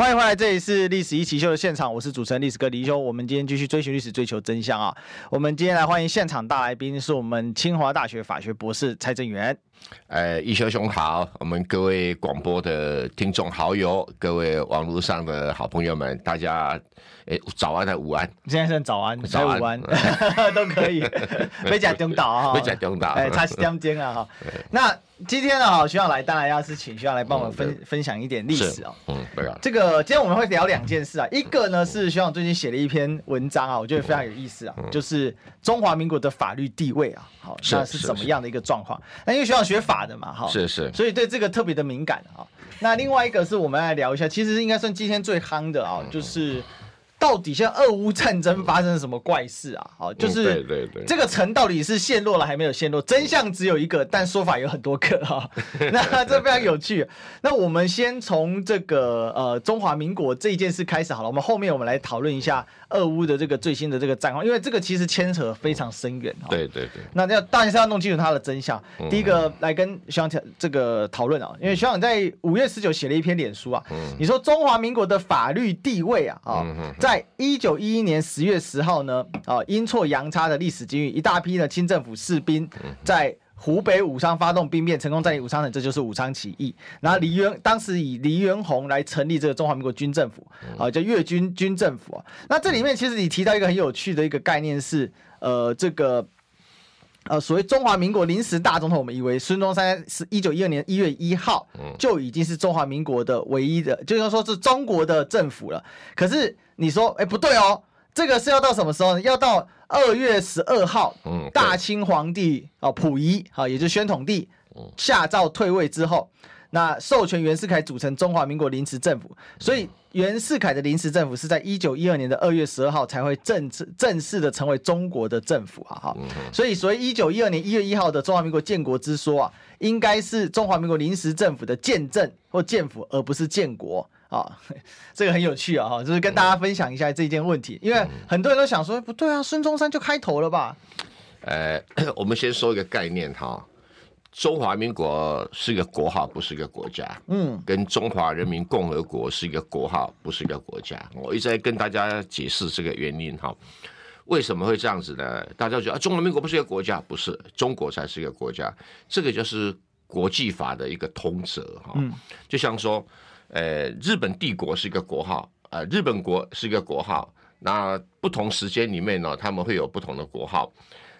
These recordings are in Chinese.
欢迎回来，这里是历史一起秀的现场，我是主持人历史哥李修。我们今天继续追寻历史，追求真相啊！我们今天来欢迎现场大来宾，是我们清华大学法学博士蔡正元。呃，一修兄好，我们各位广播的听众好友，各位网络上的好朋友们，大家。哎，早安还是午安？现在算早安，早安午安 都可以。没讲中岛啊，没讲中岛，哎，差两间啊哈。那今天呢，好，学长来，当然要是请学长来帮我们分分享一点历史哦。嗯，对啊。这个今天我们会聊两件事啊，一个呢是学长最近写了一篇文章啊，我觉得非常有意思啊，就是中华民国的法律地位啊，好，那是怎么样的一个状况？那因为学长学法的嘛，哈，是是，所以对这个特别的敏感啊。那另外一个是我们来聊一下，其实应该算今天最夯的啊，就是。到底现在俄乌战争发生了什么怪事啊？好，就是这个城到底是陷落了还没有陷落？真相只有一个，但说法有很多个哈。那这非常有趣。那我们先从这个呃中华民国这一件事开始好了，我们后面我们来讨论一下俄乌的这个最新的这个战况，因为这个其实牵扯非常深远。对对对。那要当然是要弄清楚它的真相。第一个来跟学长这个讨论啊，因为学长在五月十九写了一篇脸书啊，你说中华民国的法律地位啊啊在。在一九一一年十月十号呢，啊，阴错阳差的历史机遇，一大批的清政府士兵在湖北武昌发动兵变，成功占领武昌城，这就是武昌起义。然后黎元当时以黎元洪来成立这个中华民国军政府，啊，叫粤军军政府啊。那这里面其实你提到一个很有趣的一个概念是，呃，这个。呃，所谓中华民国临时大总统，我们以为孙中山是一九一二年一月一号就已经是中华民国的唯一的，就是说是中国的政府了。可是你说，哎，不对哦，这个是要到什么时候呢？要到二月十二号，大清皇帝啊溥仪啊，也就是宣统帝下诏退位之后。那授权袁世凯组成中华民国临时政府，所以袁世凯的临时政府是在一九一二年的二月十二号才会正式正式的成为中国的政府啊哈，所以所以一九一二年一月一号的中华民国建国之说啊，应该是中华民国临时政府的建政或建府，而不是建国啊，这个很有趣啊哈，就是跟大家分享一下这件问题，因为很多人都想说不对啊，孙中山就开头了吧？呃，我们先说一个概念哈。中华民国是一个国号，不是一个国家。嗯，跟中华人民共和国是一个国号，不是一个国家。我一直在跟大家解释这个原因哈，为什么会这样子呢？大家觉得啊，中华民国不是一个国家，不是，中国才是一个国家。这个就是国际法的一个通则哈。嗯，就像说，呃，日本帝国是一个国号，呃，日本国是一个国号。那不同时间里面呢，他们会有不同的国号。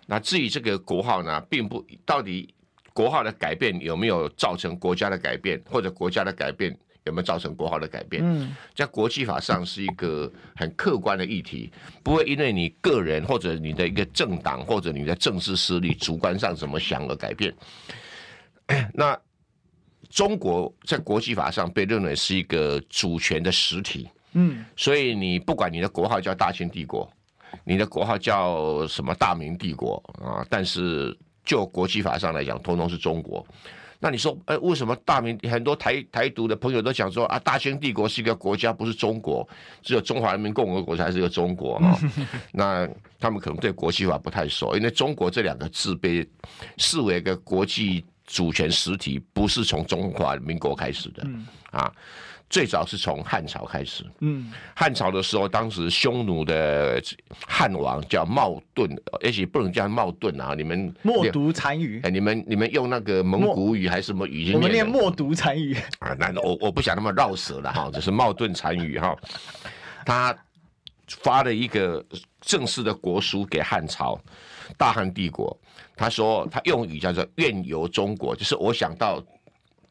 那至于这个国号呢，并不到底。国号的改变有没有造成国家的改变，或者国家的改变有没有造成国号的改变？嗯，在国际法上是一个很客观的议题，不会因为你个人或者你的一个政党或者你的政治势力主观上怎么想而改变。那中国在国际法上被认为是一个主权的实体，嗯，所以你不管你的国号叫大清帝国，你的国号叫什么大明帝国啊，但是。就国际法上来讲，通通是中国。那你说，哎，为什么大明很多台台独的朋友都讲说啊，大清帝国是一个国家，不是中国，只有中华人民共和国才是一个中国啊？那他们可能对国际法不太熟，因为中国这两个字被视为一个国际主权实体，不是从中华民国开始的啊。最早是从汉朝开始，嗯，汉朝的时候，当时匈奴的汉王叫冒顿，而且不能叫冒顿啊，你们默读残语，哎，你们你们用那个蒙古语还是什么语言？我们念默读残语啊，那我我不想那么绕舌了哈，这是冒顿残语哈，他发了一个正式的国书给汉朝，大汉帝国，他说他用语叫做愿游中国，就是我想到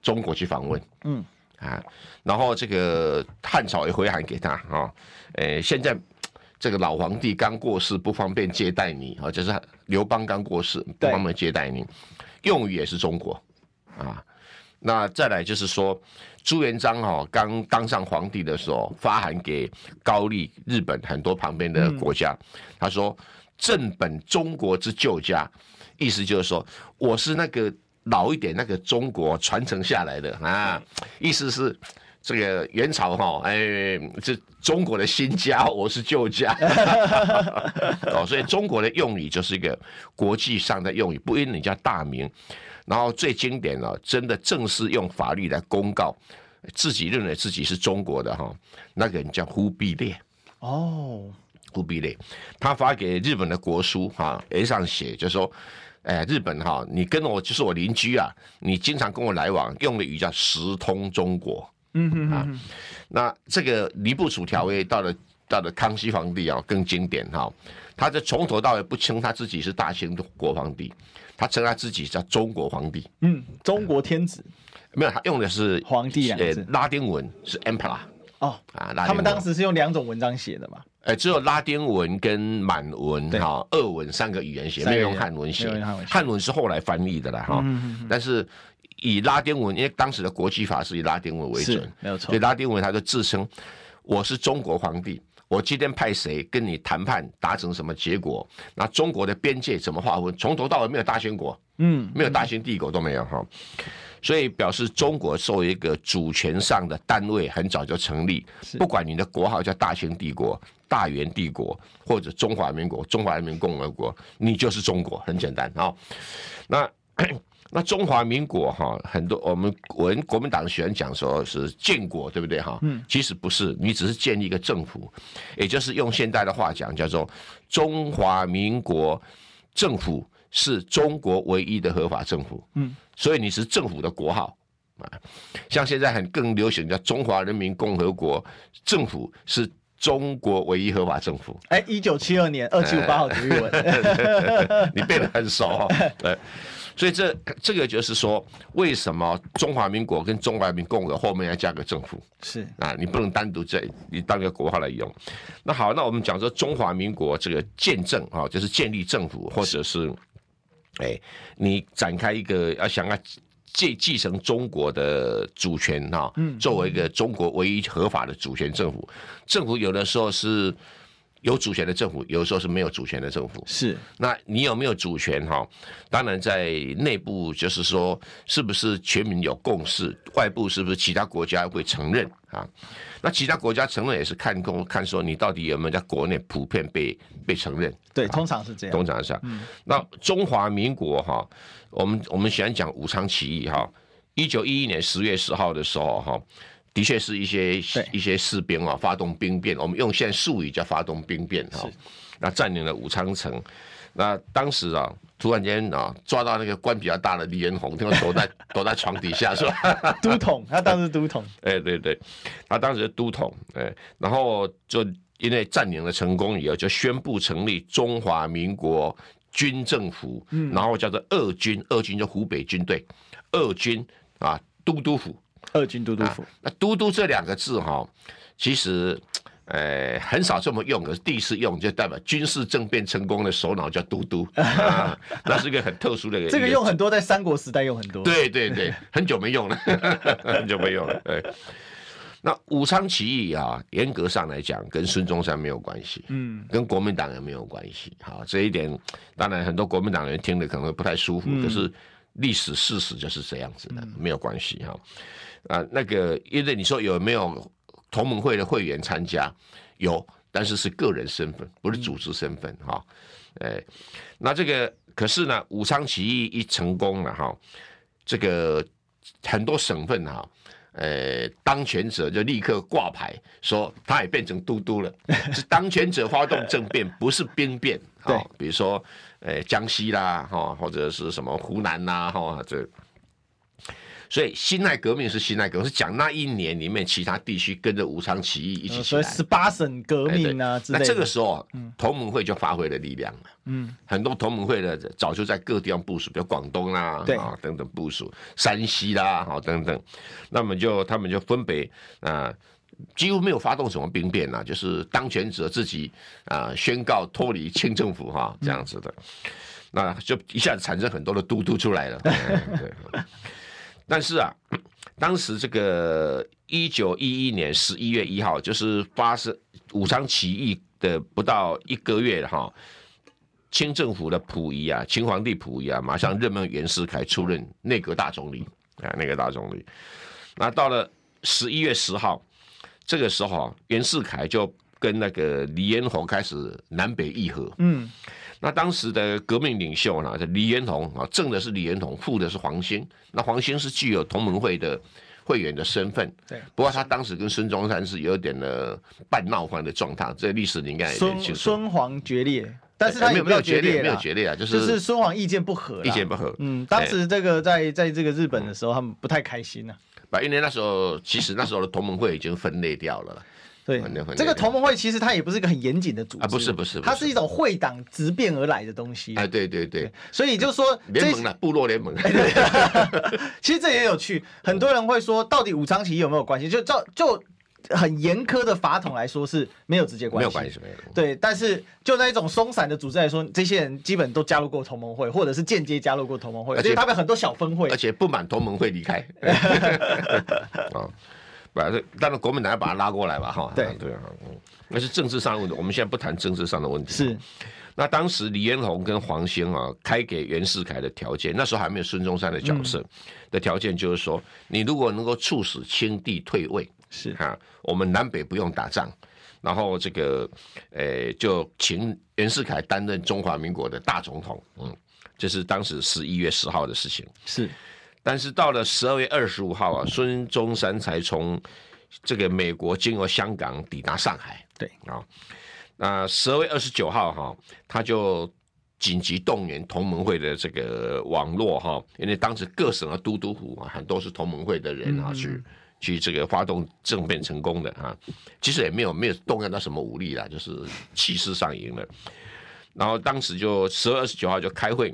中国去访问，嗯。啊，然后这个汉朝也回函给他啊，呃，现在这个老皇帝刚过世，不方便接待你啊，就是刘邦刚过世，不方便接待你，用语也是中国啊。那再来就是说，朱元璋哈刚当上皇帝的时候，发函给高丽、日本很多旁边的国家，他说：“正本中国之旧家”，意思就是说，我是那个。老一点那个中国传承下来的啊，意思是这个元朝哈，哎，这中国的新家，我是旧家，哦，所以中国的用语就是一个国际上的用语，不因你叫大名，然后最经典了，真的正式用法律来公告自己认为自己是中国的哈，那个人叫忽必烈。哦，忽必烈，他发给日本的国书哈，诶上写就是说。哎，日本哈，你跟我就是我邻居啊，你经常跟我来往，用的语叫时通中国。嗯哼，哼，啊，那这个尼布楚条约到了到了康熙皇帝啊，更经典哈，他这从头到尾不称他自己是大清国皇帝，他称他自己叫中国皇帝。嗯，中国天子。没有，他用的是皇帝拉丁文是 emperor。哦啊，他们当时是用两种文章写的嘛？哎，只有拉丁文跟满文哈，俄文三个语言写，没有用汉文写。汉文是后来翻译的了哈。但是以拉丁文，因为当时的国际法是以拉丁文为准，没有错。所以拉丁文他就自称我是中国皇帝，我今天派谁跟你谈判达成什么结果？那中国的边界怎么划分？从头到尾没有大清国，嗯，没有大清帝国都没有哈。所以表示中国作为一个主权上的单位，很早就成立。不管你的国号叫大清帝国、大元帝国或者中华民国、中华人民共和国，你就是中国，很简单啊。那 那中华民国哈，很多我们我们国民党喜欢讲说是建国，对不对哈？嗯，其实不是，你只是建立一个政府，也就是用现代的话讲，叫做中华民国政府是中国唯一的合法政府。嗯。所以你是政府的国号啊，像现在很更流行叫中华人民共和国政府是中国唯一合法政府。哎，一九七二年二七五八号的日文，你背得很熟哦。对，所以这这个就是说，为什么中华民国跟中华人民共和国后面要加个政府？是啊，你不能单独这你当个国号来用。那好，那我们讲说中华民国这个建政啊，就是建立政府或者是。哎，你展开一个要想要继继承中国的主权哈，作为一个中国唯一合法的主权政府，政府有的时候是有主权的政府，有的时候是没有主权的政府。是，那你有没有主权哈？当然在内部就是说，是不是全民有共识？外部是不是其他国家会承认啊？那其他国家承认也是看公看说你到底有没有在国内普遍被被承认？对，通常是这样。通常是这样。嗯、那中华民国哈，我们我们喜欢讲武昌起义哈，一九一一年十月十号的时候哈，的确是一些一些士兵啊发动兵变，我们用现在术语叫发动兵变哈，那占领了武昌城。那当时啊，突然间啊，抓到那个官比较大的李彦宏，听说躲在 躲在床底下是吧？都统，他当时都统。哎、欸，对对，他当时都统，哎、欸，然后就因为占领了成功以后，就宣布成立中华民国军政府，嗯、然后叫做二军，二军就湖北军队，二军啊，都督府，二军都督府。啊、那都督这两个字哈，其实。呃，很少这么用，可是第一次用就代表军事政变成功的首脑叫都督，啊，那是一个很特殊的一个。这个用很多，在三国时代用很多。对对对，很久没用了，很久没用了。对，那武昌起义啊，严格上来讲，跟孙中山没有关系，嗯，跟国民党也没有关系。好，这一点当然很多国民党人听了可能会不太舒服，可、嗯、是历史事实就是这样子的，没有关系哈。啊，那个因为你说有没有？同盟会的会员参加有，但是是个人身份，不是组织身份哈。哎，那这个可是呢，武昌起义一成功了哈，这个很多省份哈，呃，当权者就立刻挂牌说他也变成都督了，是当权者发动政变，不是兵变。对，比如说呃江西啦哈，或者是什么湖南啦哈这。所以辛亥革命是辛亥革命，是讲那一年里面其他地区跟着武昌起义一起起来，所以十八省革命啊之类的。那这个时候，同盟会就发挥了力量了。嗯，很多同盟会的早就在各地方部署，比如广东啦啊等等部署，山西啦好等等。那么就他们就分别啊，几乎没有发动什么兵变啊，就是当权者自己啊宣告脱离清政府哈这样子的，那就一下子产生很多的都督出来了。对。但是啊，当时这个一九一一年十一月一号，就是发生武昌起义的不到一个月哈，清政府的溥仪啊，清皇帝溥仪啊，马上任命袁世凯出任内阁大总理啊，内阁大总理。那到了十一月十号，这个时候袁世凯就跟那个李彦宏开始南北议和。嗯，那当时的革命领袖呢，李彦宏啊，正的是李彦宏，副的是黄兴。那黄兴是具有同盟会的会员的身份。对，不过他当时跟孙中山是有点的半闹翻的状态，这历史你应该也清楚。孙黄决裂。但是他有没有决裂？没有决裂啊，就是就是孙黄意见不合，意见不合。嗯，当时这个在在这个日本的时候，他们不太开心呐。不，因为那时候其实那时候的同盟会已经分裂掉了。对，这个同盟会其实它也不是一个很严谨的组织啊，不是不是，它是一种会党直变而来的东西。哎，对对对，所以就是说联盟了，部落联盟。其实这也有趣，很多人会说，到底武昌起义有没有关系？就照就。很严苛的法统来说是没有直接关系，没有关系，没有。对，但是就那一种松散的组织来说，这些人基本都加入过同盟会，或者是间接加入过同盟会，而且他们很多小分会，而且不满同盟会离开。啊，不是，当然国民党要把他拉过来吧？哈，对对啊，那是政治上的问题。我们现在不谈政治上的问题。是，那当时李彦宏跟黄兴啊，开给袁世凯的条件，那时候还没有孙中山的角色的条件，就是说，你如果能够促使清帝退位。是哈，我们南北不用打仗，然后这个，呃，就请袁世凯担任中华民国的大总统，嗯，这是当时十一月十号的事情。是，但是到了十二月二十五号啊，孙中山才从这个美国经由香港抵达上海。对啊，那十二月二十九号哈，他就紧急动员同盟会的这个网络哈，因为当时各省的都督府啊，很多是同盟会的人啊去。去这个发动政变成功的啊，其实也没有没有动用到什么武力啦，就是气势上赢了。然后当时就十二月二十九号就开会，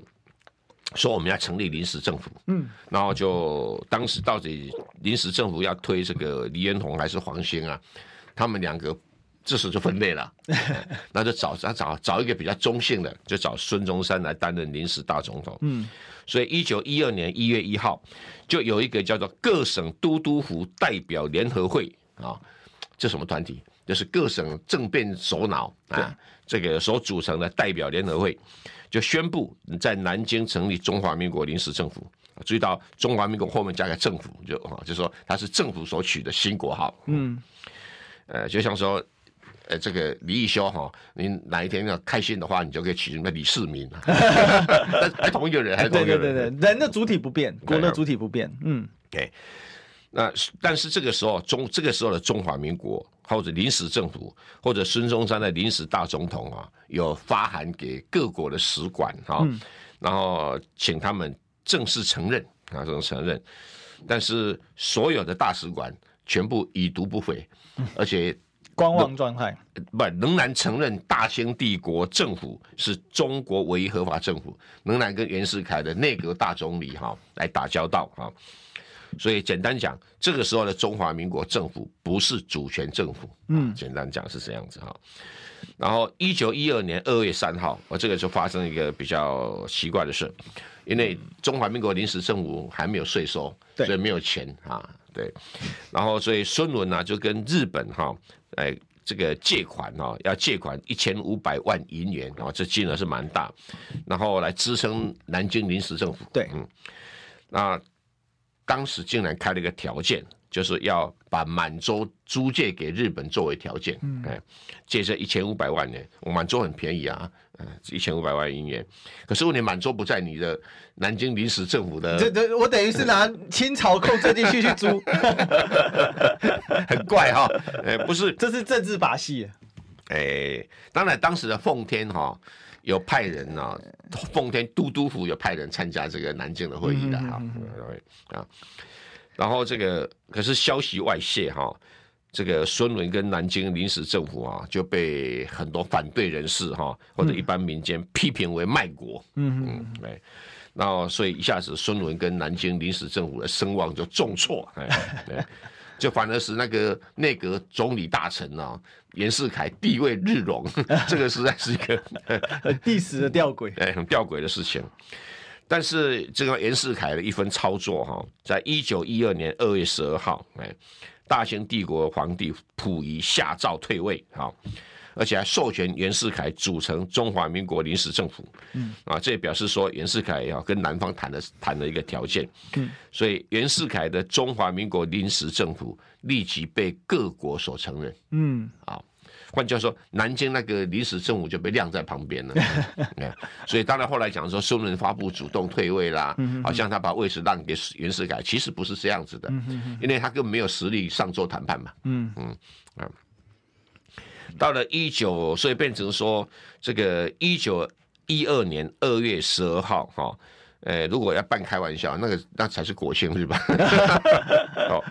说我们要成立临时政府。嗯，然后就当时到底临时政府要推这个李彦宏还是黄兴啊？他们两个这时候就分裂了，那就找找找找一个比较中性的，就找孙中山来担任临时大总统。嗯。所以，一九一二年一月一号，就有一个叫做各省都督府代表联合会啊，这什么团体？就是各省政变首脑啊，这个所组成的代表联合会，就宣布在南京成立中华民国临时政府。注意到中华民国后面加个政府，就啊，就说它是政府所取的新国号。嗯，呃，就像说。呃，这个李义修哈，你哪一天要开心的话，你就可以取什么李世民，还同一个人，还同一个人，对对对，人的主体不变，国的主体不变，嗯，对。那但是这个时候中这个时候的中华民国或者临时政府或者孙中山的临时大总统啊，有发函给各国的使馆哈，嗯、然后请他们正式承认啊，正式承认，但是所有的大使馆全部已读不回，而且。观望状态，不仍然承认大清帝国政府是中国唯一合法政府，仍然跟袁世凯的内阁大总理哈来打交道啊。所以简单讲，这个时候的中华民国政府不是主权政府，嗯，简单讲是这样子哈。然后一九一二年二月三号，我这个就发生一个比较奇怪的事，因为中华民国临时政府还没有税收，所以没有钱啊，对。然后所以孙文呢就跟日本哈。哎，这个借款哦，要借款一千五百万银元哦，这金额是蛮大，然后来支撑南京临时政府。对，嗯，那当时竟然开了一个条件。就是要把满洲租借给日本作为条件，嗯，哎，借这一千五百万呢，我满洲很便宜啊，嗯，一千五百万银元。可是问题满洲不在你的南京临时政府的，这这我等于是拿清朝扣这进去去租，很怪哈，哎，不是，这是政治把戏，哎，当然当时的奉天哈有派人啊，奉天都督府有派人参加这个南京的会议的哈，啊。然后这个可是消息外泄哈，这个孙文跟南京临时政府啊就被很多反对人士哈或者一般民间批评为卖国，嗯嗯，对，然后所以一下子孙文跟南京临时政府的声望就重挫，就反而是那个内阁总理大臣啊袁世凯地位日隆，这个实在是一个很历史的吊诡，哎，很吊诡的事情。但是这个袁世凯的一番操作哈，在一九一二年二月十二号，哎，大清帝国皇帝溥仪下诏退位，哈，而且还授权袁世凯组成中华民国临时政府。嗯，啊，这也表示说袁世凯要跟南方谈的谈的一个条件。嗯，所以袁世凯的中华民国临时政府立即被各国所承认。嗯，啊。换句话说，南京那个临时政府就被晾在旁边了。所以当然后来讲说，孙文发布主动退位啦，好像他把位置让给袁世凯，其实不是这样子的，因为他根本没有实力上桌谈判嘛。嗯嗯啊，到了一九，所以变成说这个一九一二年二月十二号哈。呃，如果要半开玩笑，那个那才是国庆，日吧？哦，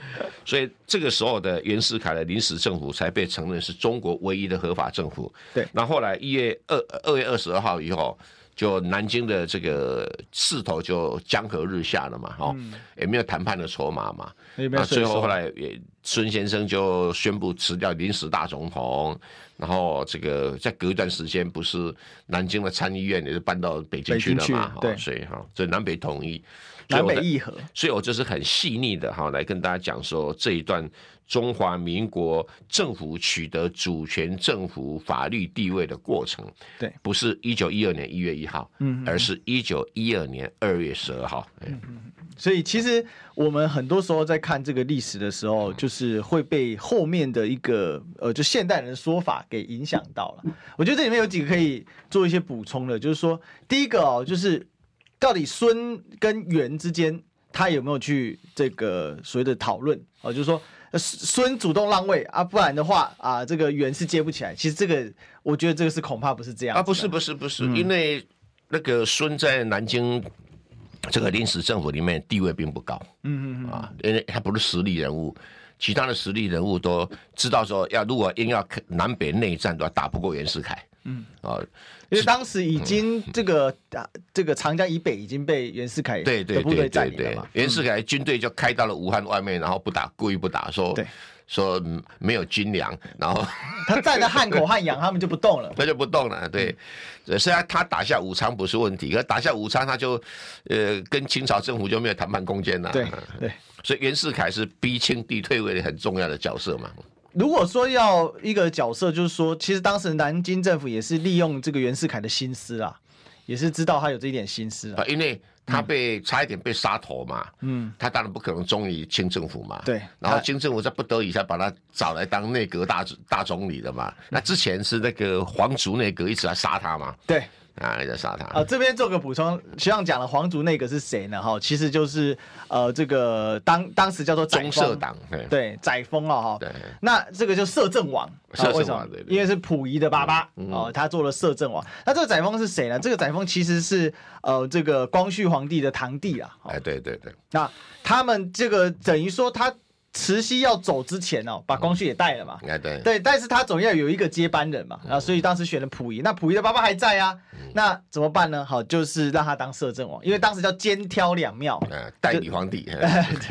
所以这个时候的袁世凯的临时政府才被承认是中国唯一的合法政府。对，那后来一月二二月二十二号以后，就南京的这个势头就江河日下了嘛，哈、嗯，也没有谈判的筹码嘛。那最后后来也孙先生就宣布辞掉临时大总统。然后这个再隔一段时间，不是南京的参议院也是搬到北京去了嘛？对，所以哈，这南北统一，南北议和，所以我就是很细腻的哈，来跟大家讲说这一段中华民国政府取得主权政府法律地位的过程。对，不是一九一二年一月一号，嗯，而是一九一二年二月十二号。嗯嗯。所以其实我们很多时候在看这个历史的时候，就是会被后面的一个呃，就现代人的说法给影响到了。我觉得这里面有几个可以做一些补充的，就是说，第一个哦，就是到底孙跟元之间他有没有去这个所谓的讨论哦，就是说孙主动让位啊，不然的话啊，这个袁是接不起来。其实这个我觉得这个是恐怕不是这样啊，不是不是不是，因为那个孙在南京。这个临时政府里面地位并不高，嗯嗯啊，因为他不是实力人物，其他的实力人物都知道说，要如果硬要南北内战，都要打不过袁世凯，嗯啊，因为当时已经这个啊，这个长江以北已经被袁世凯对对对对对，袁世凯军队就开到了武汉外面，然后不打，故意不打，说对。说没有军粮，然后 他站在汉口汉阳，他们就不动了，他就不动了。对，虽然他打下武昌不是问题，可打下武昌他就呃跟清朝政府就没有谈判空间了。对对，所以袁世凯是逼清帝退位的很重要的角色嘛。如果说要一个角色，就是说，其实当时南京政府也是利用这个袁世凯的心思啊，也是知道他有这一点心思啊，因为。他被差一点被杀头嘛，嗯，他当然不可能忠于清政府嘛，对，然后清政府在不得已才把他找来当内阁大大总理的嘛，那之前是那个皇族内阁一直在杀他嘛，对。啊，在杀他啊！这边做个补充，学长讲了皇族内阁是谁呢？哈，其实就是呃，这个当当时叫做中社党，对，载沣啊，哈。对。那这个就摄政王，为什么？因为是溥仪的爸爸哦，他做了摄政王。那这个载沣是谁呢？这个载沣其实是呃，这个光绪皇帝的堂弟啊。哎，对对对。那他们这个等于说他。慈禧要走之前哦，把光绪也带了嘛。嗯、对对，但是他总要有一个接班人嘛，然后所以当时选了溥仪。那溥仪的爸爸还在啊，嗯、那怎么办呢？好，就是让他当摄政王，因为当时叫肩挑两庙，代理皇帝。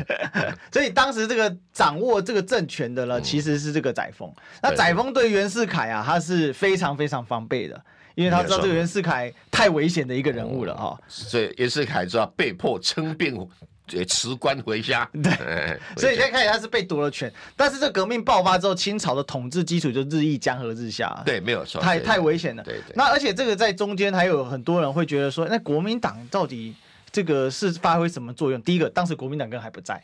所以当时这个掌握这个政权的呢，其实是这个载沣。嗯、那载沣对袁世凯啊，他是非常非常防备的，因为他知道这个袁世凯太危险的一个人物了哈、嗯。所以袁世凯就要被迫称病。也辞官回家，对，所以现在看起来他是被夺了权，但是这革命爆发之后，清朝的统治基础就日益江河日下，对，没有错，太太危险了。对对。那而且这个在中间还有很多人会觉得说，那国民党到底这个是发挥什么作用？第一个，当时国民党根本还不在。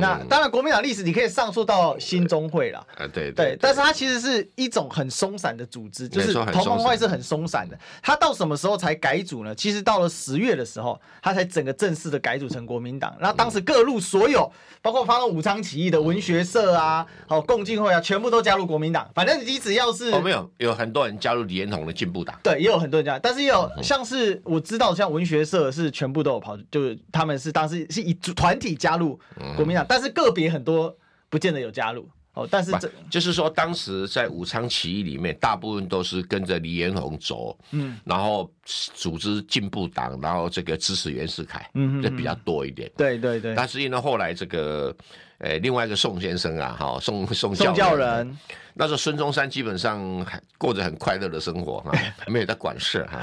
那当然，国民党历史你可以上溯到新中会了。啊，对对，但是它其实是一种很松散的组织，就是同盟会是很松散的。它到什么时候才改组呢？其实到了十月的时候，它才整个正式的改组成国民党。那当时各路所有，包括发动武昌起义的文学社啊，好共进会啊，全部都加入国民党。反正你只要是哦，没有，有很多人加入李彦宏的进步党。对，也有很多人加，但是也有像是我知道，像文学社是全部都有跑，就是他们是当时是以团体加入国民党。但是个别很多不见得有加入哦，但是这就是说，当时在武昌起义里面，大部分都是跟着黎元洪走，嗯，然后组织进步党，然后这个支持袁世凯，嗯，这比较多一点。对对对。但是因为后来这个，呃，另外一个宋先生啊，哈，宋宋宋教人，那时候孙中山基本上还过着很快乐的生活哈，没有在管事哈。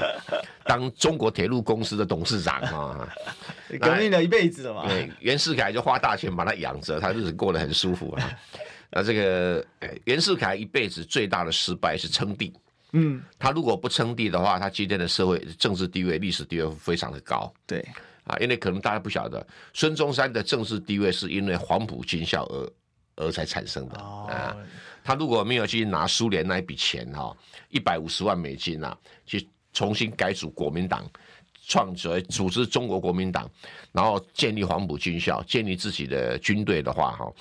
当中国铁路公司的董事长啊，革命了一辈子了嘛。对，袁世凯就花大钱把他养着，他日子过得很舒服啊。那这个袁世凯一辈子最大的失败是称帝。嗯，他如果不称帝的话，他今天的社会政治地位、历史地位非常的高。对，啊，因为可能大家不晓得，孙中山的政治地位是因为黄埔军校而而才产生的。哦，啊，他如果没有去拿苏联那一笔钱哈，一百五十万美金啊，去重新改组国民党。创组组织中国国民党，然后建立黄埔军校，建立自己的军队的话，哈，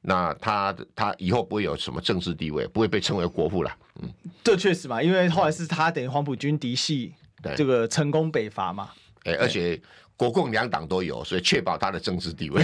那他他以后不会有什么政治地位，不会被称为国父了。嗯，这确实嘛，因为后来是他等于黄埔军嫡系，这个成功北伐嘛。哎，而且国共两党都有，所以确保他的政治地位，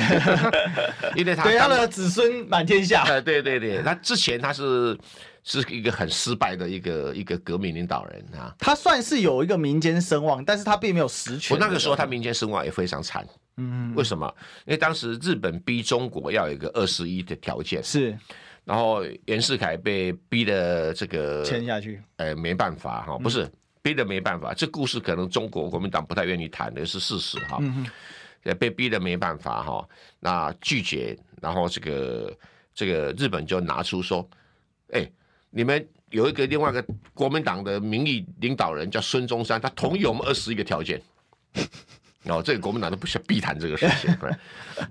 因为他对他的子孙满天下。哎，对对对，他之前他是。是一个很失败的一个一个革命领导人啊，他算是有一个民间声望，但是他并没有实权。我那个时候他民间声望也非常惨，嗯，为什么？因为当时日本逼中国要有一个二十一的条件，是，然后袁世凯被逼的这个签下去，呃，没办法哈，不是逼得没办法，这故事可能中国国民党不太愿意谈的是事实哈，也被逼得没办法哈，那拒绝，然后这个这个日本就拿出说，哎。你们有一个另外一个国民党的名义领导人叫孙中山，他同意我们二十一个条件，然后这个国民党都不需要避谈这个事情。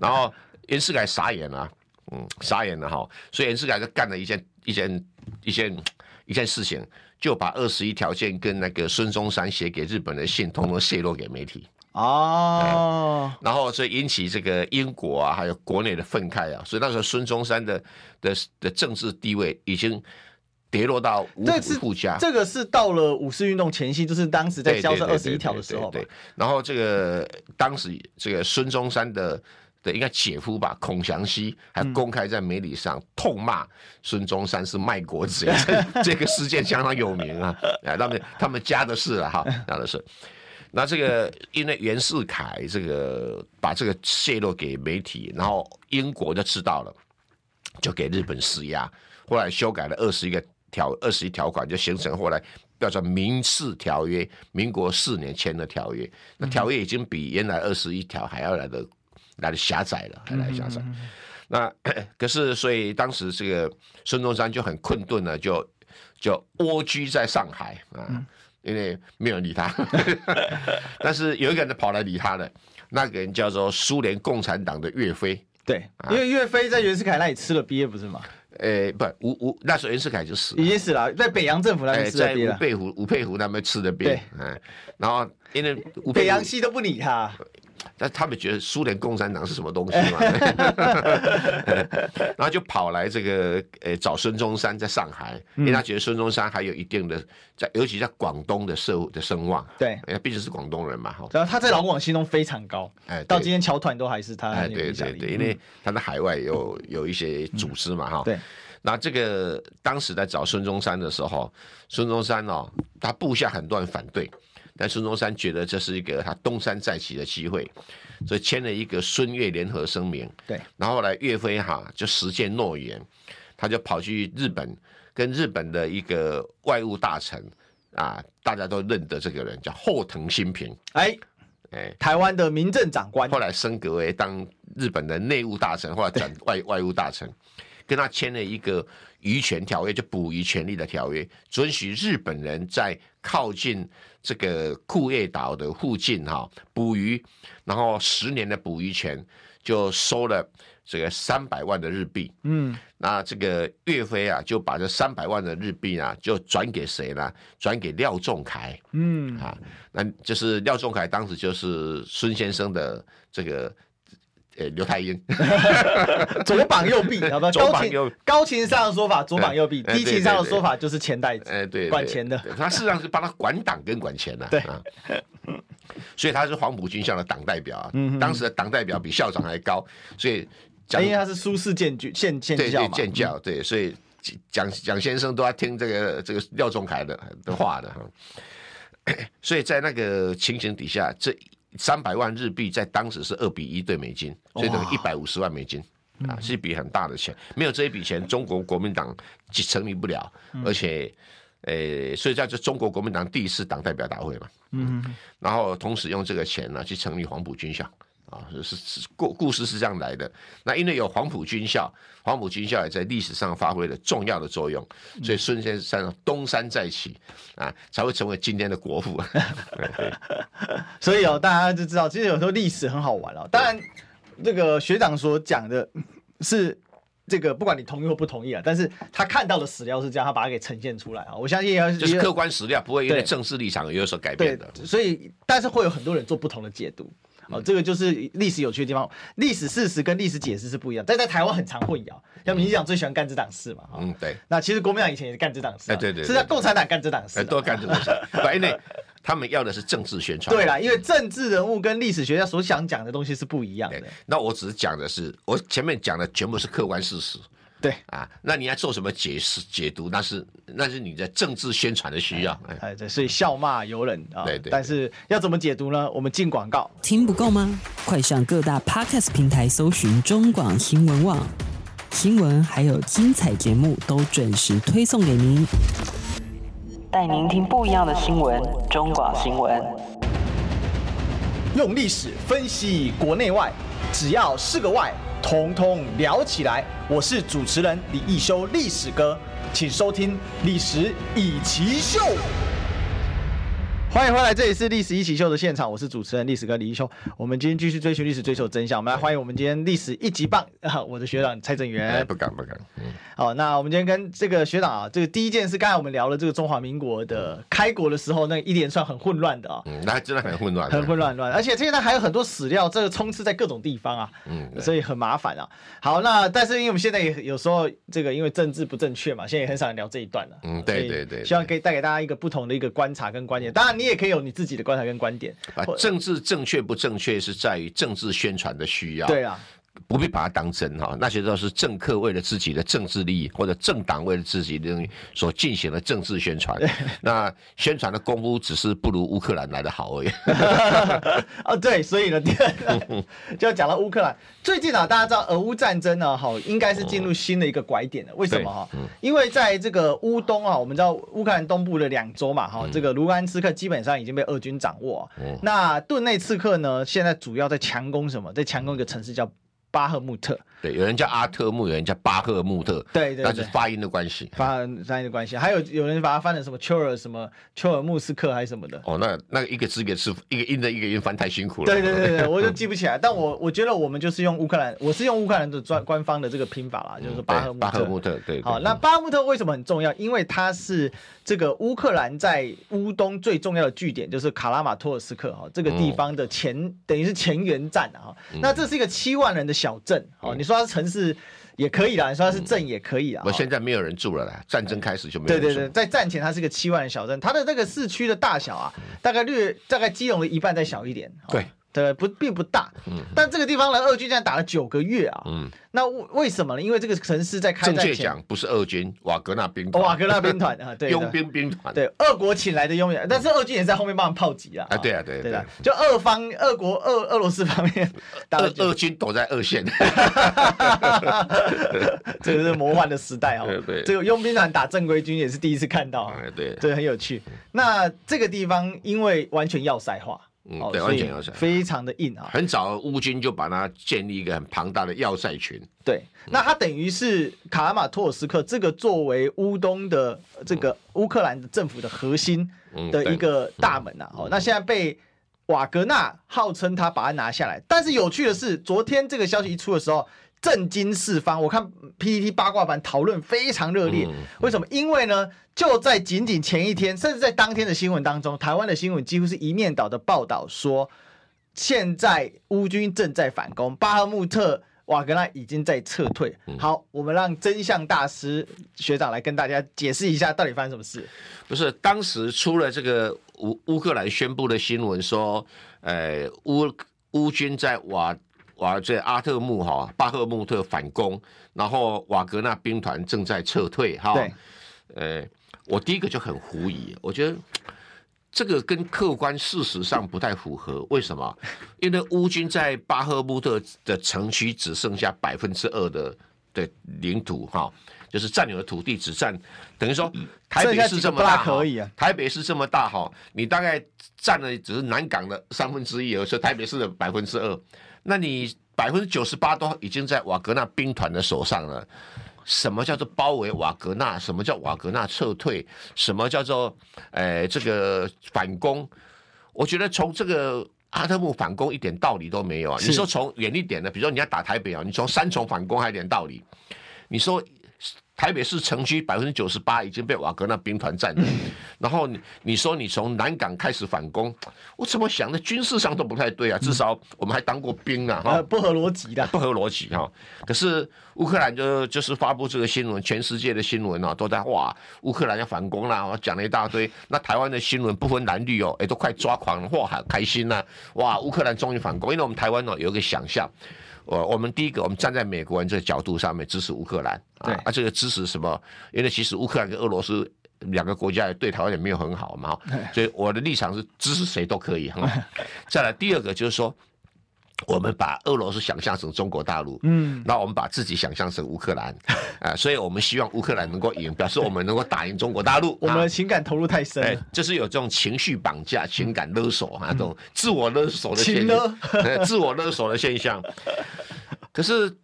然后袁世凯傻眼了，嗯，傻眼了哈，所以袁世凯就干了一件一件一件一件事情，就把二十一条件跟那个孙中山写给日本的信，通通泄露给媒体。哦，然后所以引起这个英国啊，还有国内的愤慨啊，所以那时候孙中山的的的政治地位已经。跌落到五虎互加，这个是到了五四运动前夕，就是当时在交涉二十一条的时候。对，然后这个当时这个孙中山的的应该姐夫吧，孔祥熙还公开在媒体上痛骂孙中山是卖国贼，嗯、这个事件相当有名啊。哎，他们他们家的事了哈，家的事。那这个因为袁世凯这个把这个泄露给媒体，然后英国就知道了，就给日本施压，后来修改了二十一个。条二十一条款就形成后来叫做《民事条约》，民国四年签的条约。那条约已经比原来二十一条还要来的来的狭窄了，还来狭窄。那 可是所以当时这个孙中山就很困顿了，就就蜗居在上海啊，因为没有人理他。但是有一个人跑来理他了，那个人叫做苏联共产党的岳飞。对，因为岳飞在袁世凯那里吃了鳖，不是吗？呃，不，吴吴那时候袁世凯就死了，已经死了，在北洋政府那边吃的鳖了。在吴佩孚吴佩孚那边吃的鳖，嗯，然后因为北洋系都不理他。但他们觉得苏联共产党是什么东西嘛？然后就跑来这个呃找孙中山在上海，因为他觉得孙中山还有一定的在，尤其在广东的社会的声望。对，因为毕竟是广东人嘛，哈。然后他在老广心中非常高，哎，到今天侨团都还是他。哎，对对对，因为他在海外有有一些组织嘛，哈。对。那这个当时在找孙中山的时候，孙中山哦，他部下很多人反对。但孙中山觉得这是一个他东山再起的机会，所以签了一个孙岳联合声明。对，然后来岳飞哈就实践诺言，他就跑去日本，跟日本的一个外务大臣啊，大家都认得这个人，叫后藤新平。哎哎，台湾的民政长官，后来升格为当日本的内务大臣，后来转外外务大臣，跟他签了一个渔权条约，就捕鱼权利的条约，准许日本人在靠近。这个库页岛的附近哈捕鱼，然后十年的捕鱼权就收了这个三百万的日币。嗯，那这个岳飞啊就把这三百万的日币啊就转给谁呢？转给廖仲恺。嗯啊，那就是廖仲恺当时就是孙先生的这个。呃，刘太英，左膀右臂，好不好？高情高情商的说法，左膀右臂；低情商的说法就是钱袋子。哎，对，管钱的。他事实上是帮他管党跟管钱的。对啊，所以他是黄埔军校的党代表啊。嗯，当时的党代表比校长还高，所以因为他是苏轼建军建建校嘛。建教对，所以蒋蒋先生都要听这个这个廖仲恺的的话的哈。所以在那个情形底下，这。三百万日币在当时是二比一对美金，所以等于一百五十万美金啊，是一笔很大的钱。没有这一笔钱，中国国民党成立不了，而且，呃，所以在这中国国民党第一次党代表大会嘛，嗯，然后同时用这个钱呢去成立黄埔军校，啊，是是故故事是这样来的。那因为有黄埔军校，黄埔军校也在历史上发挥了重要的作用，所以孙先生东山再起啊，才会成为今天的国父。所以哦，大家就知道，其实有时候历史很好玩哦。当然，这个学长所讲的是。这个不管你同意或不同意啊，但是他看到的史料是这样，他把它给呈现出来啊。我相信也是，就是客观史料，不会因为政治立场有所改变的。所以，但是会有很多人做不同的解读。哦，这个就是历史有趣的地方。历史事实跟历史解释是不一样，但在台湾很常混淆。像民进党最喜欢干这档事嘛？嗯，对。那其实国民党以前也是干这档事。哎，对对。是在共产党干这档事。都干这档事。因为他们要的是政治宣传。对啦，因为政治人物跟历史学家所想讲的东西是不一样的。那我只是讲的是，我前面讲的全部是客观事实。对啊，那你要做什么解释解读？那是那是你的政治宣传的需要。哎，对，所以笑骂由人啊。对对。但是要怎么解读呢？我们进广告。听不够吗？快上各大 Podcast 平台搜寻中广新闻网新闻，还有精彩节目都准时推送给您，带您听不一样的新闻。中广新闻，用历史分析国内外，只要是个“外”。通通聊起来！我是主持人李易修，历史哥，请收听《历史以奇秀》。欢迎回来，这里是《历史一起秀》的现场，我是主持人历史哥李一修。我们今天继续追寻历史，追求真相。我们来欢迎我们今天历史一级棒啊，我的学长蔡正元。哎，不敢不敢。嗯，好，那我们今天跟这个学长啊，这个第一件事，刚才我们聊了这个中华民国的开国的时候，那一连串很混乱的啊，嗯，那真的很混乱，很混乱乱，而且现在还有很多史料，这个充斥在各种地方啊，嗯，所以很麻烦啊。好，那但是因为我们现在也有时候这个因为政治不正确嘛，现在也很少人聊这一段了。嗯，对对对，希望可以带给大家一个不同的一个观察跟观点。当然，你也可以有你自己的。观察跟观点，啊，政治正确不正确是在于政治宣传的需要。对啊。不必把它当真哈，那些都是政客为了自己的政治利益，或者政党为了自己的所进行的政治宣传。那宣传的功夫只是不如乌克兰来的好而已。哦，对，所以呢，第 二就讲到乌克兰。最近啊，大家知道俄乌战争呢，哈，应该是进入新的一个拐点了。为什么哈？因为在这个乌东啊，我们知道乌克兰东部的两州嘛，哈，这个卢甘斯克基本上已经被俄军掌握。那顿内刺克呢，现在主要在强攻什么？在强攻一个城市叫。巴赫穆特。对，有人叫阿特穆，有人叫巴赫穆特，对对，那是发音的关系，发发音的关系。还有有人把它翻成什么丘尔什么丘尔穆斯克还是什么的。哦，那那一个字一个字一个音的一个音翻太辛苦了。对对对对，我就记不起来。但我我觉得我们就是用乌克兰，我是用乌克兰的专官方的这个拼法啦，就是巴赫穆特。巴赫穆特，对。好，那巴赫穆特为什么很重要？因为它是这个乌克兰在乌东最重要的据点，就是卡拉马托尔斯克哈这个地方的前等于是前沿站啊。那这是一个七万人的小镇，哦，你说它是城市。也可以啦，你说它是镇也可以啊。我、嗯、现在没有人住了啦，战争开始就没有人住。对对对，在战前它是个七万人小镇，它的那个市区的大小啊，大概略大概基隆的一半再小一点。对。对，不并不大，嗯，但这个地方呢，俄军现在打了九个月啊，嗯，那为什么呢？因为这个城市在开战前，正确讲不是俄军，瓦格纳兵团，瓦格纳兵团啊，对，佣兵兵团，对，俄国请来的佣兵，但是俄军也在后面帮忙炮击啊，啊，对啊，对对的，就俄方，俄国，俄俄罗斯方面 打，俄俄军躲在二线，这个是魔幻的时代啊，对，这个佣兵团打正规军也是第一次看到，对，对，很有趣。那这个地方因为完全要塞化。嗯，对，完全要塞，非常的硬啊。很早乌军就把它建立一个很庞大的要塞群。对，那它等于是卡拉马托尔斯克这个作为乌东的这个乌克兰的政府的核心的一个大门呐。哦，那现在被瓦格纳号称他把它拿下来，但是有趣的是，昨天这个消息一出的时候。震惊四方！我看 PPT 八卦版讨论非常热烈。为什么？因为呢，就在仅仅前一天，甚至在当天的新闻当中，台湾的新闻几乎是一面倒的报道说，现在乌军正在反攻，巴赫穆特、瓦格纳已经在撤退。好，我们让真相大师学长来跟大家解释一下，到底发生什么事？不是，当时出了这个乌乌克兰宣布的新闻说，呃，乌乌军在瓦。瓦这阿特穆哈巴赫穆特反攻，然后瓦格纳兵团正在撤退哈。对。呃，我第一个就很狐疑，我觉得这个跟客观事实上不太符合。为什么？因为乌军在巴赫穆特的城区只剩下百分之二的的领土哈，就是占有的土地只占等于说台北市这么大可以啊，台北市这么大哈，你大概占了只是南港的三分之一，而是台北市的百分之二。那你百分之九十八都已经在瓦格纳兵团的手上了。什么叫做包围瓦格纳？什么叫瓦格纳撤退？什么叫做诶、呃、这个反攻？我觉得从这个阿特木反攻一点道理都没有啊！你说从远一点的，比如说你要打台北啊，你从三重反攻还有点道理。你说。台北市城区百分之九十八已经被瓦格纳兵团占领，然后你你说你从南港开始反攻，我怎么想的军事上都不太对啊，至少我们还当过兵啊，哈，不合逻辑的，不合逻辑哈。可是乌克兰就就是发布这个新闻，全世界的新闻啊都在哇，乌克兰要反攻啦，我讲了一大堆。那台湾的新闻不分蓝绿哦，哎，都快抓狂了，哇，好开心呐，哇，乌克兰终于反攻，因为我们台湾呢有一个想象。我我们第一个，我们站在美国人这个角度上面支持乌克兰，对啊，这个支持什么？因为其实乌克兰跟俄罗斯两个国家也对台湾也没有很好嘛，所以我的立场是支持谁都可以哈。再来第二个就是说。我们把俄罗斯想象成中国大陆，嗯，那我们把自己想象成乌克兰，啊，所以我们希望乌克兰能够赢，表示我们能够打赢中国大陆。我们的情感投入太深，哎，就是有这种情绪绑架、情感勒索啊，这种自我勒索的现象，自我勒索的现象。可是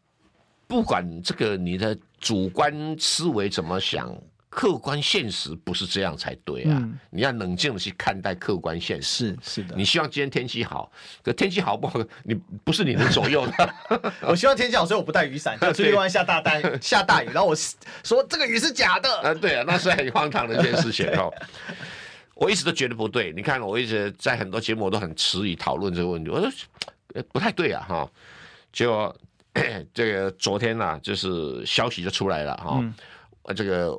不管这个你的主观思维怎么想。客观现实不是这样才对啊！嗯、你要冷静的去看待客观现实。是是的，你希望今天天气好，可天气好不好，你不是你能左右的。我希望天气好，所以我不带雨伞，就出去外面下大单下大雨，然后我说这个雨是假的。啊，对啊，那是很荒唐的一件事情哦。我一直都觉得不对。你看，我一直在很多节目我都很迟疑讨论这个问题，我说不太对啊哈。结果 这个昨天呢、啊，就是消息就出来了哈，嗯、这个。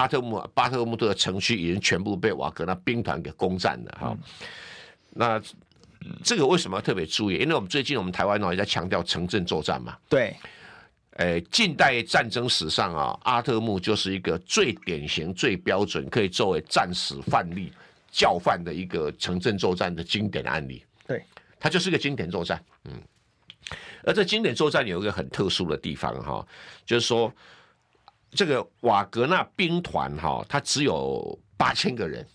阿特木巴特穆特的城区已经全部被瓦格纳兵团给攻占了哈，那这个为什么要特别注意？因为我们最近我们台湾呢也在强调城镇作战嘛。对，诶，近代战争史上啊，阿特木就是一个最典型、最标准，可以作为战史范例、教范的一个城镇作战的经典案例。对，它就是一个经典作战。嗯，而这经典作战有一个很特殊的地方哈，就是说。这个瓦格纳兵团哈，他只有八千个人，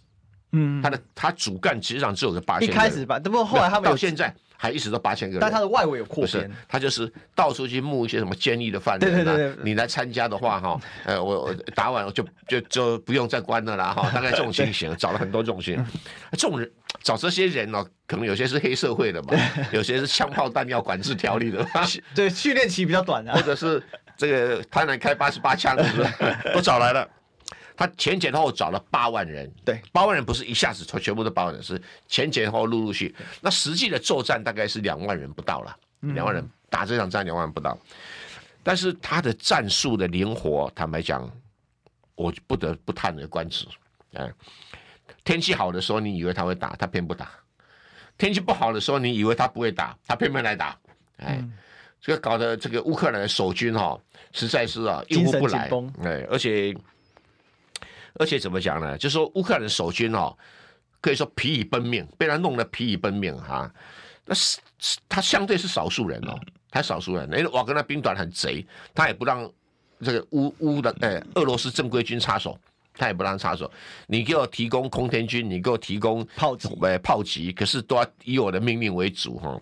嗯，他的他主干实际上只有个八千。一开始吧，不过后来他们到现在还一直都八千个人。但他的外围有扩编，他就是到处去募一些什么监狱的犯人，对对对，你来参加的话哈，呃，我我打完我就就就不用再关了啦哈，大概这种情形，找了很多这种情，这种人找这些人哦，可能有些是黑社会的嘛，有些是枪炮弹药管制条例的，对，训练期比较短的，或者是。这个他能开八十八枪，是不是 都找来了？他前前后后找了八万人，对，八万人不是一下子全部都八万人，是前前后后陆陆续。那实际的作战大概是两万人不到了，两万人打这场战两万人不到。但是他的战术的灵活，坦白讲，我不得不叹为观止。哎，天气好的时候，你以为他会打，他偏不打；天气不好的时候，你以为他不会打，他偏偏来打。哎。这个搞得这个乌克兰的守军哈、哦，实在是啊应付不来，哎，而且而且怎么讲呢？就是说乌克兰的守军哦，可以说疲于奔命，被他弄得疲于奔命哈、啊。那是他相对是少数人哦，他少数人，因为瓦格纳兵团很贼，他也不让这个乌乌的哎俄罗斯正规军插手。他也不让插手，你给我提供空天军，你给我提供炮击，呃，炮击，可是都要以我的命令为主哈，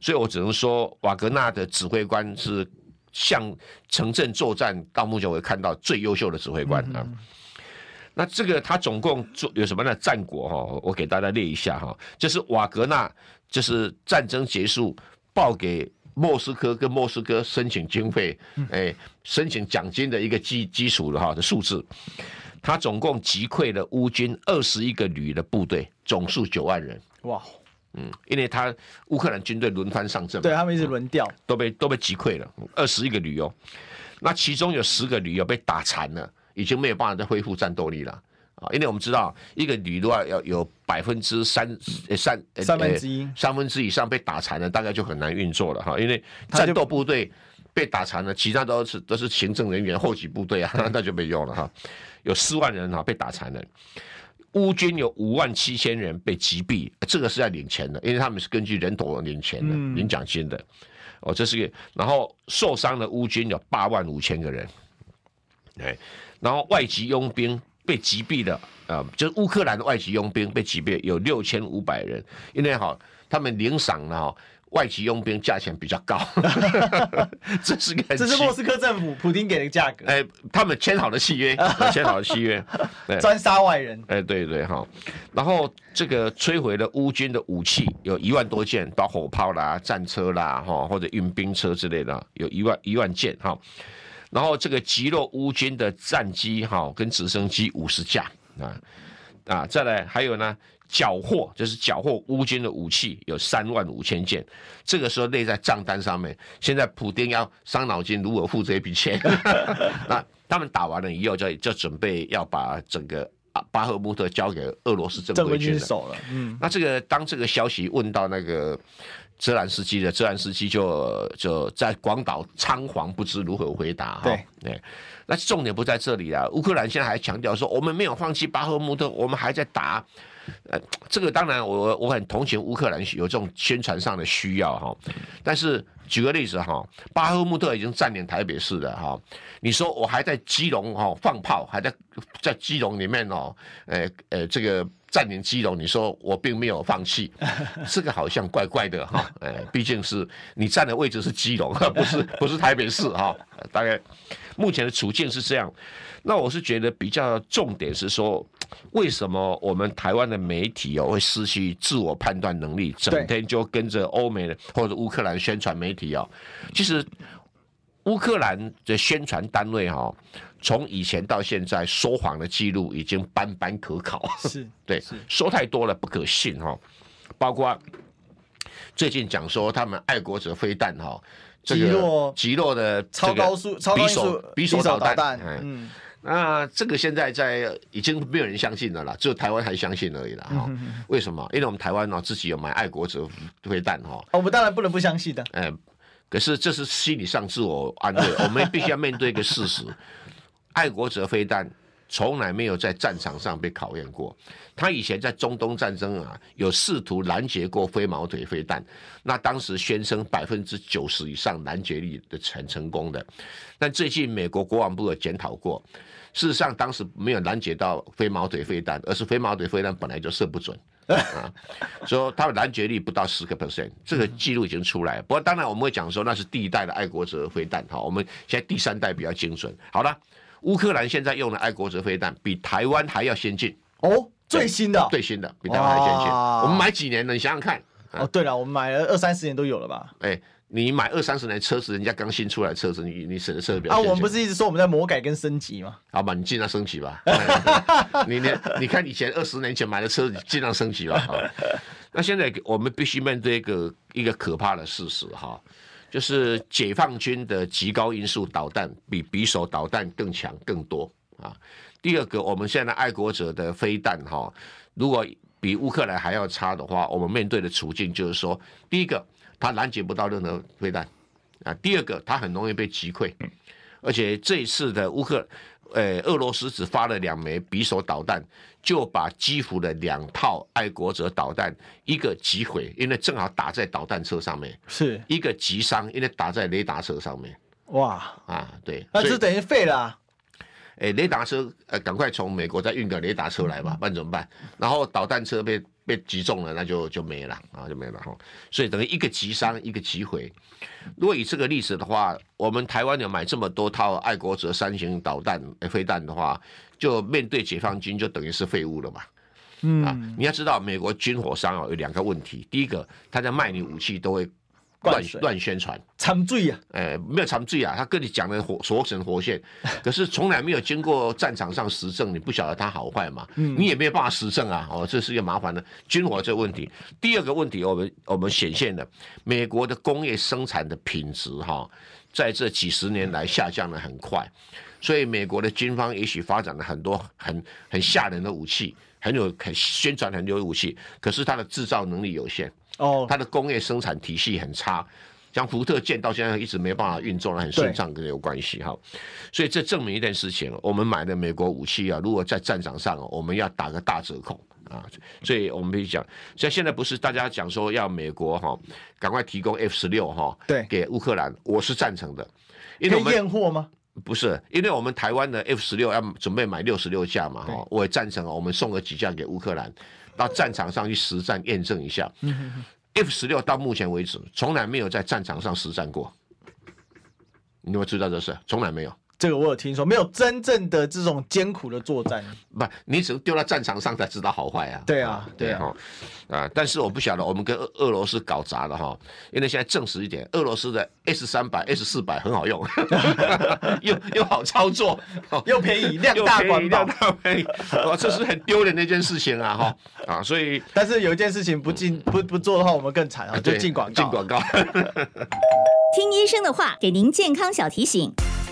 所以我只能说，瓦格纳的指挥官是向城镇作战到目前为止看到最优秀的指挥官啊。那这个他总共做有什么呢？战果哈，我给大家列一下哈，就是瓦格纳就是战争结束报给莫斯科跟莫斯科申请经费，哎，申请奖金的一个基基础的哈的数字。他总共击溃了乌军二十一个旅的部队，总数九万人。哇，嗯，因为他乌克兰军队轮番上阵，对他们一直轮调，都被都被击溃了二十一个旅哦。那其中有十个旅有被打残了，已经没有办法再恢复战斗力了啊！因为我们知道，一个旅的话要有百分之三三三分之一三分之以上被打残了，大概就很难运作了哈。因为战斗部队被打残了，其他都是都是行政人员、后勤部队啊，那就没用了哈。有四万人哈被打残了，乌军有五万七千人被击毙，这个是在领钱的，因为他们是根据人头领钱的，领奖金的。哦，这是个，然后受伤的乌军有八万五千个人，哎，然后外籍佣兵被击毙的啊，就是乌克兰的外籍佣兵被击毙有六千五百人，因为哈他们领赏了哈外籍佣兵价钱比较高，这是个这是莫斯科政府普丁给的价格。哎，他们签好的契约，签好的契约，专杀外人。哎，对对哈。然后这个摧毁了乌军的武器有一万多件，包括火炮啦、战车啦哈，或者运兵车之类的，有一万一万件哈。然后这个击落乌军的战机哈，跟直升机五十架啊啊，再来还有呢。缴获就是缴获乌军的武器有三万五千件，这个时候列在账单上面。现在普丁要伤脑筋如何付这笔钱。那他们打完了以后就，就就准备要把整个巴赫穆特交给俄罗斯正规军手了。嗯，那这个当这个消息问到那个泽连斯基的，泽连斯基就就在广岛仓皇不知如何回答。对对，那重点不在这里啊。乌克兰现在还强调说，我们没有放弃巴赫穆特，我们还在打。呃，这个当然我我很同情乌克兰有这种宣传上的需要哈，但是举个例子哈，巴赫穆特已经占领台北市了哈，你说我还在基隆哈放炮，还在在基隆里面哦，呃呃这个占领基隆，你说我并没有放弃，这个好像怪怪的哈，哎，毕竟是你站的位置是基隆，不是不是台北市哈，大概目前的处境是这样。那我是觉得比较重点是说，为什么我们台湾的媒体哦会失去自我判断能力，整天就跟着欧美的或者乌克兰宣传媒体哦？其实乌克兰的宣传单位哈，从以前到现在说谎的记录已经斑斑可考，是 对，说太多了不可信哈。包括最近讲说他们爱国者飞弹哈，这个击落的超高速、超高速匕首导弹，嗯。那这个现在在已经没有人相信了啦，只有台湾还相信而已啦。哈。为什么？因为我们台湾呢自己有买爱国者飞弹哈。我们当然不能不相信的。哎，可是这是心理上自我安慰，我们必须要面对一个事实：爱国者飞弹从来没有在战场上被考验过。他以前在中东战争啊，有试图拦截过飞毛腿飞弹，那当时宣称百分之九十以上拦截率的很成功的。但最近美国国防部有检讨过。事实上，当时没有拦截到飞毛腿飞弹，而是飞毛腿飞弹本来就射不准啊，所以它的拦截率不到十个 percent，这个记录已经出来。不过，当然我们会讲说那是第一代的爱国者飞弹，哈，我们现在第三代比较精准。好了，乌克兰现在用的爱国者飞弹比台湾还要先进哦，最新的，最新的比台湾还先进。我们买几年了？你想想看。哦，对了，我们买了二三十年都有了吧？哎。你买二三十年车子，人家刚新出来的车子，你你省的车表啊？我们不是一直说我们在魔改跟升级吗？好吧，你尽量升级吧。你你你看以前二十年前买的车子，尽量升级吧。那现在我们必须面对一个一个可怕的事实哈，就是解放军的极高音速导弹比匕首导弹更强更多啊。第二个，我们现在爱国者的飞弹哈，如果比乌克兰还要差的话，我们面对的处境就是说，第一个。它拦截不到任何飞弹啊！第二个，它很容易被击溃，而且这一次的乌克，呃，俄罗斯只发了两枚匕首导弹，就把基辅的两套爱国者导弹一个击毁，因为正好打在导弹车上面，是一个击伤，因为打在雷达车上面。哇啊，对，那就等于废了啊。哎，雷达车，呃，赶快从美国再运个雷达车来吧，不然怎么办？然后导弹车被被击中了，那就就没了啊，就没了哈。所以等于一个击伤，一个击毁。如果以这个例子的话，我们台湾有买这么多套爱国者三型导弹、飞弹的话，就面对解放军就等于是废物了嘛。嗯啊，你要知道，美国军火商啊有两个问题，第一个，他在卖你武器都会。乱乱宣传，掺水啊！哎、欸，没有掺水啊，他跟你讲的活活神活现，可是从来没有经过战场上实证，你不晓得他好坏嘛？嗯，你也没有办法实证啊！哦，这是一个麻烦的军火这个问题。第二个问题，我们我们显现了美国的工业生产的品质哈，在这几十年来下降的很快，所以美国的军方也许发展了很多很很吓人的武器，很有很宣传很多武器，可是它的制造能力有限。哦，它的工业生产体系很差，像福特舰到现在一直没办法运作的很顺畅，跟有关系哈。所以这证明一件事情，我们买的美国武器啊，如果在战场上，我们要打个大折扣啊。所以我们必须讲，像现在不是大家讲说要美国哈，赶快提供 F 十六哈，对，给乌克兰，我是赞成的。因为验货吗？不是，因为我们台湾的 F 十六要准备买六十六架嘛哈，我也赞成，我们送个几架给乌克兰。到战场上去实战验证一下，F 十六到目前为止从来没有在战场上实战过，你有没有知道这事？从来没有。这个我有听说，没有真正的这种艰苦的作战，不，你只能丢到战场上才知道好坏啊。对啊，对啊，啊，但是我不晓得我们跟俄俄罗斯搞砸了哈，因为现在证实一点，俄罗斯的 S 三百、S 四百很好用，又又好操作，又便宜，量大管量大便宜，哇，这是很丢脸的一件事情啊哈。啊，所以，但是有一件事情不进不不做的话，我们更惨啊，就进广告，进广告。听医生的话，给您健康小提醒。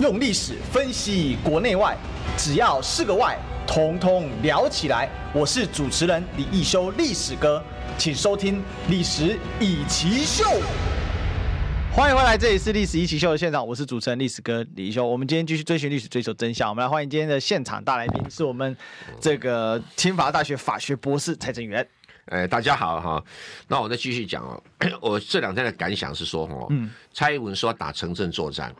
用历史分析国内外，只要是个“外”，统统聊起来。我是主持人李易修，历史哥，请收听《历史易起秀》。欢迎回来，这里是《历史一奇秀》的现场，我是主持人历史哥李易修。我们今天继续追寻历史，追求真相。我们来欢迎今天的现场大来宾，是我们这个清华大学法学博士蔡正元。哎，大家好哈，那我再继续讲哦。我这两天的感想是说，哦，嗯，蔡英文说打城镇作战。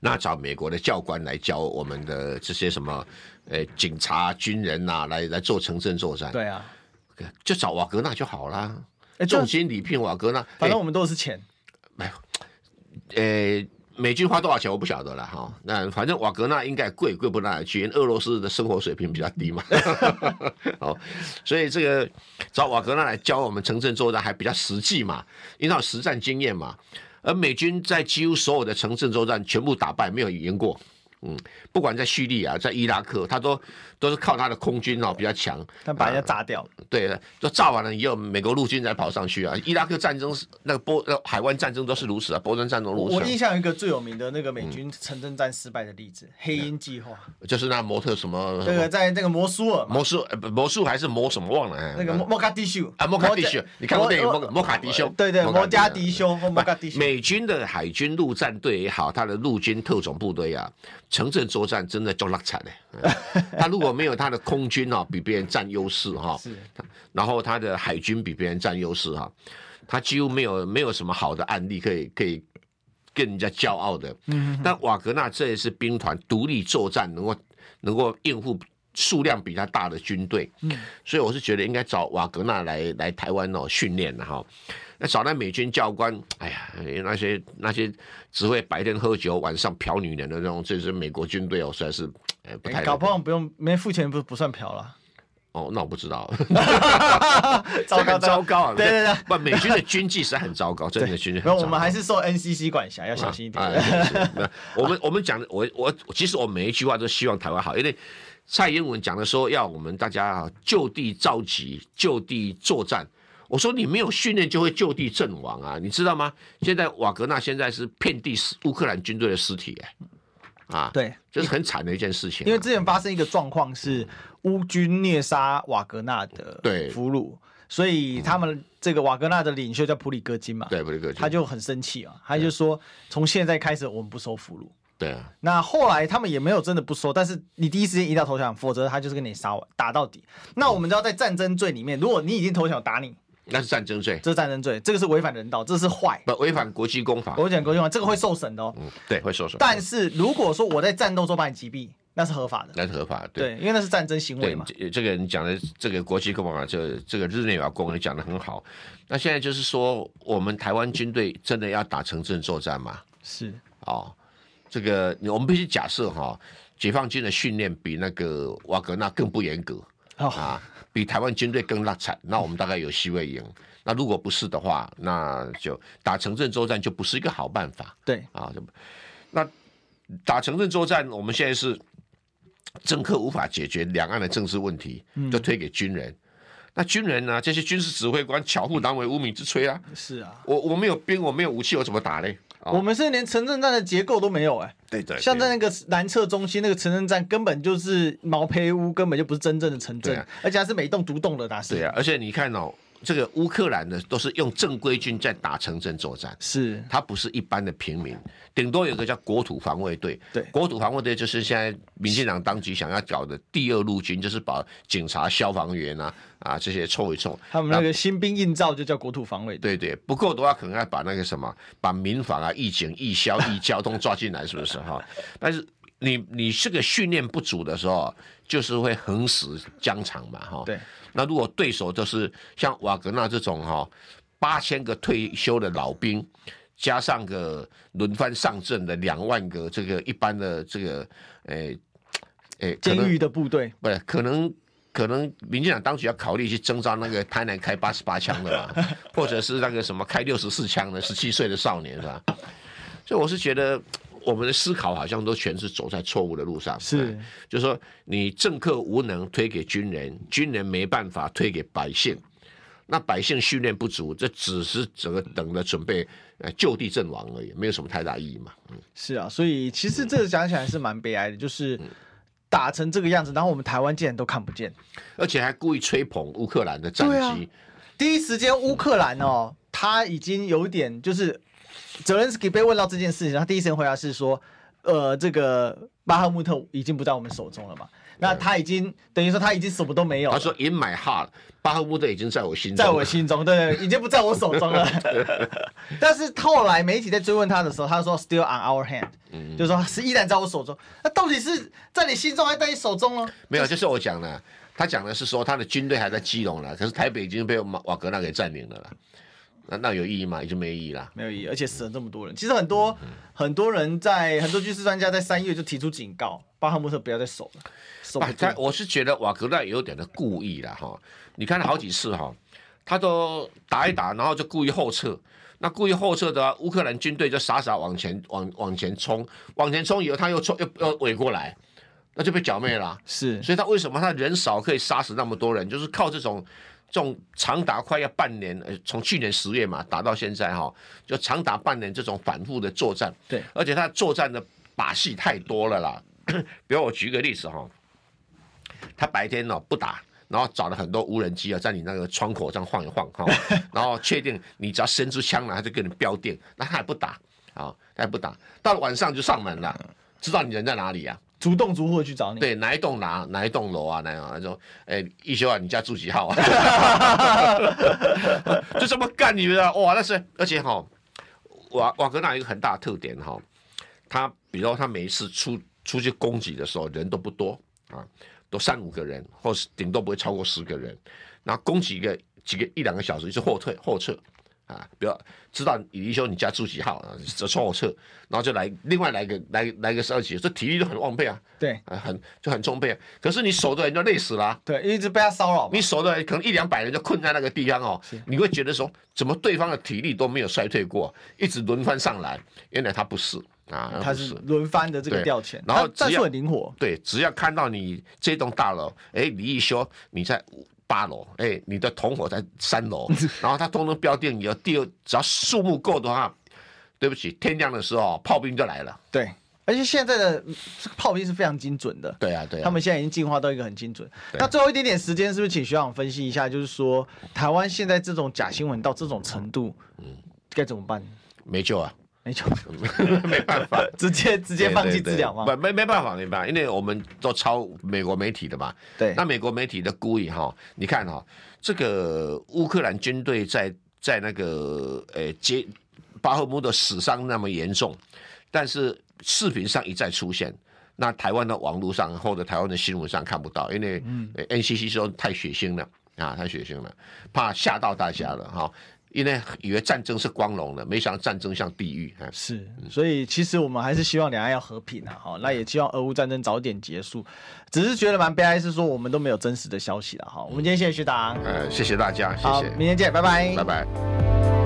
那找美国的教官来教我们的这些什么，呃，警察、军人呐、啊，来来做城镇作战。对啊，就找瓦格纳就好了。重金礼聘瓦格纳，反正我们都是钱。没有，呃，美军花多少钱我不晓得了哈。那反正瓦格纳应该贵，贵不到哪里去，因为俄罗斯的生活水平比较低嘛。哦，所以这个找瓦格纳来教我们城镇作战还比较实际嘛，因为他有实战经验嘛。而美军在几乎所有的城镇作战全部打败，没有赢过。嗯，不管在叙利亚、在伊拉克，他都都是靠他的空军哦比较强，他把人家炸掉。呃、对，就炸完了以后，美国陆军才跑上去啊。伊拉克战争是那个波那海湾战争都是如此啊，波斯战争如此。我印象有一个最有名的那个美军城镇战失败的例子——嗯、黑鹰计划，就是那模特什么？这个在那个摩苏尔，摩苏呃摩苏还是摩什么忘了？那个摩卡迪修啊，摩卡迪修，你看过电影摩摩卡迪修？对对，摩加迪修或摩卡迪修。美军的海军陆战队也好，他的陆军特种部队啊，城镇作战。真的就落惨嘞！他如果没有他的空军哦，比别人占优势哈，然后他的海军比别人占优势哈，他几乎没有没有什么好的案例可以可以跟人家骄傲的。嗯但瓦格纳这一次兵团独立作战，能够能够应付数量比他大的军队，所以我是觉得应该找瓦格纳来来台湾哦训练的哈。那找那美军教官，哎呀，那些那些只会白天喝酒、晚上嫖女人的那种，这是美国军队哦，实在是哎不太。搞不好不用没付钱不不算嫖了。哦，那我不知道。糟糕糟糕啊！对对对，不，美军的军纪 是很糟糕，真的军纪。我们还是受 NCC 管辖，要小心一点。我们我们讲的，我我其实我每一句话都希望台湾好，因为蔡英文讲的说要我们大家就地召集、就地作战。我说你没有训练就会就地阵亡啊，你知道吗？现在瓦格纳现在是遍地乌克兰军队的尸体哎，啊，对，这是很惨的一件事情。因为之前发生一个状况是乌军虐杀瓦格纳的俘虏，所以他们这个瓦格纳的领袖叫普里戈金嘛，对，普里戈金，他就很生气啊，他就说从现在开始我们不收俘虏。对啊，那后来他们也没有真的不收，但是你第一时间一定要投降，否则他就是跟你杀完打到底。那我们知道在战争罪里面，如果你已经投降，打你。那是战争罪，这是战争罪，这个是违反人道，这是坏，不违反国际公法。我讲国际公法，这个会受审的哦。嗯，对，会受审。但是如果说我在战斗中把你击毙，那是合法的，那是合法的，对，因为那是战争行为嘛。这个你讲的这个国际公法，这个、这个日内瓦公约讲的很好。那现在就是说，我们台湾军队真的要打城镇作战吗？是哦，这个我们必须假设哈、哦，解放军的训练比那个瓦格纳更不严格、哦、啊。比台湾军队更拉惨，那我们大概有机会赢。那如果不是的话，那就打城镇作战就不是一个好办法。对啊，那打城镇作战，我们现在是政客无法解决两岸的政治问题，就推给军人。嗯、那军人呢？这些军事指挥官巧妇难为无米之炊啊！是啊，我我没有兵，我没有武器，我怎么打嘞？我们是连城镇站的结构都没有哎、欸，对，对对，像在那个南侧中心那个城镇站，根本就是毛坯屋，根本就不是真正的城镇，啊、而且还是每栋独栋的大。对啊，而且你看哦，这个乌克兰的都是用正规军在打城镇作战，是他不是一般的平民，顶多有个叫国土防卫队。对，国土防卫队就是现在民进党当局想要搞的第二陆军，就是把警察、消防员啊啊这些凑一凑。他们那个新兵硬造就叫国土防卫队。对对，不够的话可能要把那个什么，把民防啊、义警、义消、义交通抓进来，是不是哈？但是你你这个训练不足的时候，就是会横死疆场嘛哈。对。那如果对手就是像瓦格纳这种哈，八千个退休的老兵，加上个轮番上阵的两万个这个一般的这个诶诶，监狱的部队，不是可能可能民进党当局要考虑去征召那个台南开八十八枪的嘛，或者是那个什么开六十四枪的十七岁的少年是吧？所以我是觉得。我们的思考好像都全是走在错误的路上，是，就是说你政客无能推给军人，军人没办法推给百姓，那百姓训练不足，这只是整个等着准备呃就地阵亡而已，没有什么太大意义嘛。嗯，是啊，所以其实这个讲起来是蛮悲哀的，就是打成这个样子，然后我们台湾竟然都看不见，而且还故意吹捧乌克兰的战机，啊，第一时间乌克兰哦，他已经有点就是。泽连斯基被问到这件事情，他第一时间回答是说：“呃，这个巴赫穆特已经不在我们手中了嘛？那他已经等于说他已经什么都没有。”他说：“In my heart，巴赫穆特已经在我心中，在我心中，对，已经不在我手中了。”但是后来媒体在追问他的时候，他说：“Still on our hand，、嗯、就是说是依然在我手中。那到底是在你心中还是在你手中呢？”没有，就是我讲的，他讲的是说他的军队还在基隆了，可是台北已经被瓦瓦格纳给占领了了。那那有意义吗？也就没意义了，没有意义，而且死了这么多人。其实很多、嗯、很多人在很多军事专家在三月就提出警告，巴赫穆特不要再守了。守他我是觉得瓦格纳有点的故意了哈。你看了好几次哈，他都打一打，然后就故意后撤。那故意后撤的乌克兰军队就傻傻往前往往前冲，往前冲以后他又冲又又围过来，那就被剿灭了。是，所以他为什么他人少可以杀死那么多人，就是靠这种。这种长达快要半年，呃，从去年十月嘛打到现在哈，就长达半年这种反复的作战，对，而且他作战的把戏太多了啦。比如我举个例子哈，他白天呢不打，然后找了很多无人机啊，在你那个窗口这样晃一晃哈，然后确定你只要伸出枪来，他就给你标定，那他也不打啊，他也不打，到了晚上就上门了，知道你人在哪里呀？主动逐户去找你，对，哪一栋哪哪一栋楼啊？哪样那种？哎、欸，一休啊，你家住几号啊？就这么干你们啊？哇，那是而且哈，瓦瓦格纳有一个很大的特点哈，他比如说他每一次出出去攻击的时候，人都不多啊，都三五个人，或是顶多不会超过十个人，然后攻击一个几个一两个小时就后退后撤。啊，不要知道李一修你家住几号啊？这从我撤，然后就来另外来个来来个十二级，这体力都很旺沛啊。对，啊，很就很充沛啊。可是你守的人就累死了，啊。对，一直被他骚扰。你守的人可能一两百人就困在那个地方哦。你会觉得说，怎么对方的体力都没有衰退过，一直轮番上来？原来他不是啊，他是轮番的这个调遣，然后战术很灵活。对，只要看到你这栋大楼，哎，李一修你在。八楼，哎、欸，你的同伙在三楼，然后他通通标定以后，第二只要数目够的话，对不起，天亮的时候炮兵就来了。对，而且现在的这个炮兵是非常精准的。对啊，对啊，他们现在已经进化到一个很精准。那最后一点点时间，是不是请学长分析一下？就是说，台湾现在这种假新闻到这种程度，嗯，该怎么办？没救啊！没错，没办法，直接直接放弃治疗吗？不，没没办法，没办法，因为我们都抄美国媒体的嘛。对，那美国媒体的故意哈，你看哈，这个乌克兰军队在在那个呃接巴赫穆的死伤那么严重，但是视频上一再出现，那台湾的网络上或者台湾的新闻上看不到，因为 NCC 说太血腥了啊，太血腥了，怕吓到大家了哈。因为以为战争是光荣的，没想到战争像地狱。是，所以其实我们还是希望两岸要和平啊，哈，那也希望俄乌战争早点结束。只是觉得蛮悲哀，是说我们都没有真实的消息了，哈。我们今天谢谢学长，呃，谢谢大家，谢谢，好，明天见，拜拜，拜拜。